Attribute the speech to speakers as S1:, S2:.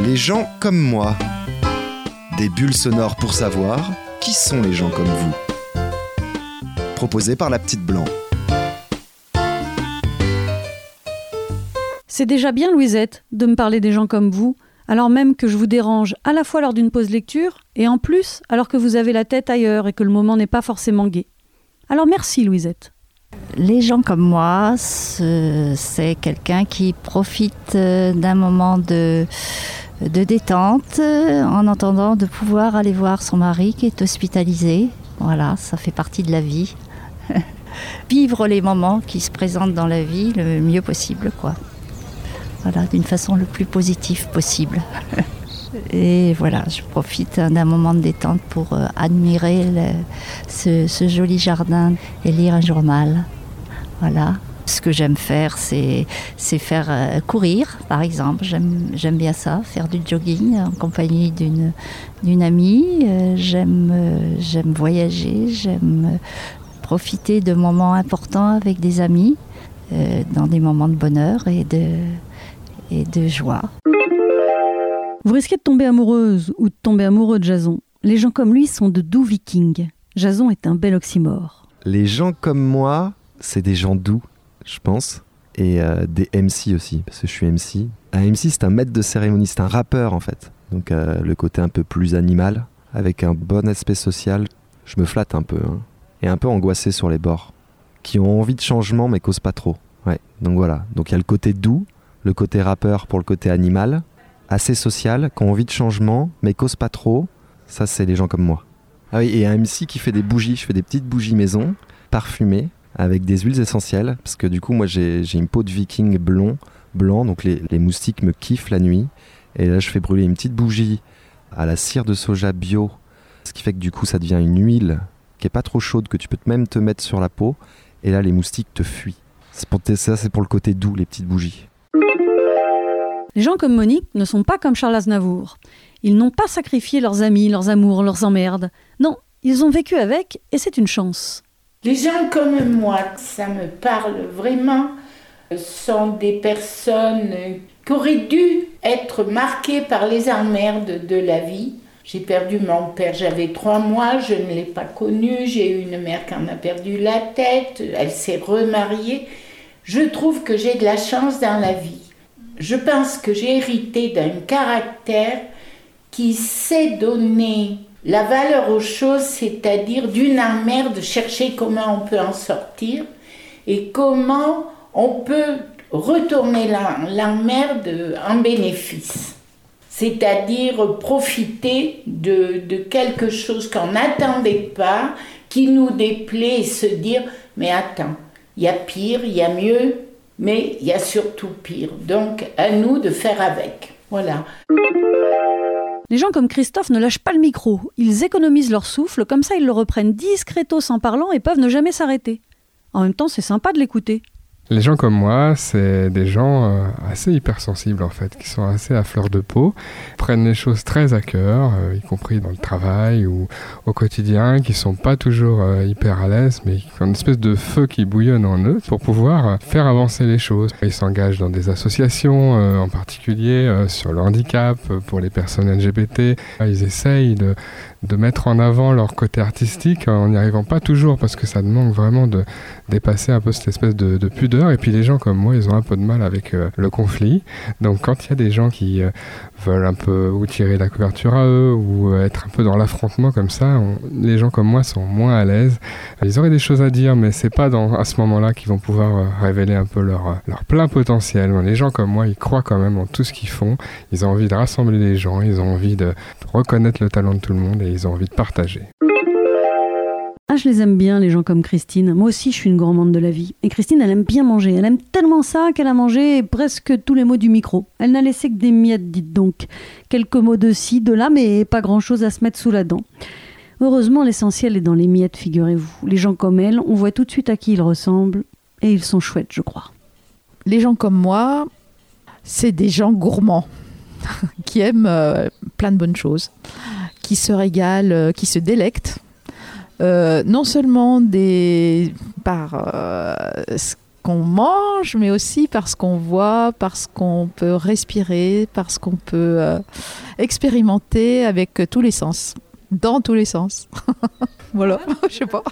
S1: Les gens comme moi. Des bulles sonores pour savoir qui sont les gens comme vous. Proposé par la petite blanc.
S2: C'est déjà bien, Louisette, de me parler des gens comme vous, alors même que je vous dérange à la fois lors d'une pause lecture et en plus alors que vous avez la tête ailleurs et que le moment n'est pas forcément gai. Alors merci, Louisette.
S3: Les gens comme moi, c'est quelqu'un qui profite euh, d'un moment de, de détente euh, en entendant de pouvoir aller voir son mari qui est hospitalisé. Voilà, ça fait partie de la vie. Vivre les moments qui se présentent dans la vie le mieux possible, quoi. Voilà, d'une façon le plus positive possible. Et voilà, je profite d'un moment de détente pour euh, admirer ce joli jardin et lire un journal. Voilà. Ce que j'aime faire, c'est faire euh, courir, par exemple. J'aime bien ça, faire du jogging en compagnie d'une amie. Euh, j'aime j'aime voyager, j'aime profiter de moments importants avec des amis, dans des moments de bonheur et de, et de joie.
S2: Vous risquez de tomber amoureuse ou de tomber amoureux de Jason. Les gens comme lui sont de doux vikings. Jason est un bel oxymore.
S1: Les gens comme moi, c'est des gens doux, je pense. Et euh, des MC aussi, parce que je suis MC. Un MC, c'est un maître de cérémonie, c'est un rappeur en fait. Donc euh, le côté un peu plus animal, avec un bon aspect social. Je me flatte un peu. Hein. Et un peu angoissé sur les bords. Qui ont envie de changement mais causent pas trop. Ouais, donc voilà. Donc il y a le côté doux, le côté rappeur pour le côté animal, assez social, qui ont envie de changement, mais causent pas trop. Ça, c'est les gens comme moi. Ah oui, et un MC qui fait des bougies. Je fais des petites bougies maison, parfumées, avec des huiles essentielles. Parce que du coup, moi, j'ai une peau de viking blond, blanc, donc les, moustiques me kiffent la nuit. Et là, je fais brûler une petite bougie à la cire de soja bio. Ce qui fait que du coup, ça devient une huile qui est pas trop chaude, que tu peux même te mettre sur la peau. Et là, les moustiques te fuient. Pour ça, c'est pour le côté doux, les petites bougies.
S2: Les gens comme Monique ne sont pas comme Charles Aznavour. Ils n'ont pas sacrifié leurs amis, leurs amours, leurs emmerdes. Non, ils ont vécu avec et c'est une chance.
S4: Les gens comme moi, ça me parle vraiment, sont des personnes qui auraient dû être marquées par les emmerdes de la vie. J'ai perdu mon père, j'avais trois mois, je ne l'ai pas connu, j'ai eu une mère qui en a perdu la tête, elle s'est remariée. Je trouve que j'ai de la chance dans la vie je pense que j'ai hérité d'un caractère qui sait donner la valeur aux choses, c'est-à-dire d'une emmerde, chercher comment on peut en sortir et comment on peut retourner l'emmerde en bénéfice. C'est-à-dire profiter de, de, quelque chose qu'on n'attendait pas, qui nous déplaît et se dire, mais attends, il y a pire, il y a mieux, mais il y a surtout pire. Donc, à nous de faire avec. Voilà.
S2: Les gens comme Christophe ne lâchent pas le micro. Ils économisent leur souffle, comme ça ils le reprennent discretos en parlant et peuvent ne jamais s'arrêter. En même temps, c'est sympa de l'écouter.
S5: Les gens comme moi, c'est des gens euh, assez hypersensibles en fait, qui sont assez à fleur de peau, prennent les choses très à cœur, euh, y compris dans le travail ou au quotidien, qui sont pas toujours euh, hyper à l'aise, mais qui ont une espèce de feu qui bouillonne en eux pour pouvoir faire avancer les choses. Ils s'engagent dans des associations, en particulier sur le handicap, pour les personnes LGBT. Ils essayent de, de mettre en avant leur côté artistique en n'y arrivant pas toujours parce que ça demande vraiment de dépasser un peu cette espèce de, pudeur et puis les gens comme moi ils ont un peu de mal avec euh, le conflit. Donc quand il y a des gens qui euh, veulent un peu ou tirer la couverture à eux ou euh, être un peu dans l'affrontement comme ça les gens comme moi sont moins à l'aise. Ils auraient des choses à dire mais c'est pas dans, à ce moment là qu'ils vont pouvoir révéler un peu leur, leur plein potentiel. Les gens comme moi ils croient quand même en tout ce qu'ils font. Ils ont envie de rassembler les gens ils ont envie de reconnaître le talent de tout le monde ils ont envie de partager.
S2: Ah, je les aime bien, les gens comme Christine. Moi aussi, je suis une gourmande de la vie. Et Christine, elle aime bien manger. Elle aime tellement ça qu'elle a mangé presque tous les mots du micro. Elle n'a laissé que des miettes, dites donc. Quelques mots de ci, de là, mais pas grand-chose à se mettre sous la dent. Heureusement, l'essentiel est dans les miettes, figurez-vous. Les gens comme elle, on voit tout de suite à qui ils ressemblent. Et ils sont chouettes, je crois.
S6: Les gens comme moi, c'est des gens gourmands qui aiment euh, plein de bonnes choses qui se régalent, euh, qui se délectent. Euh, non seulement des, par euh, ce qu'on mange, mais aussi parce qu'on voit, parce qu'on peut respirer, parce qu'on peut euh, expérimenter avec tous les sens, dans tous les sens. voilà, je sais pas.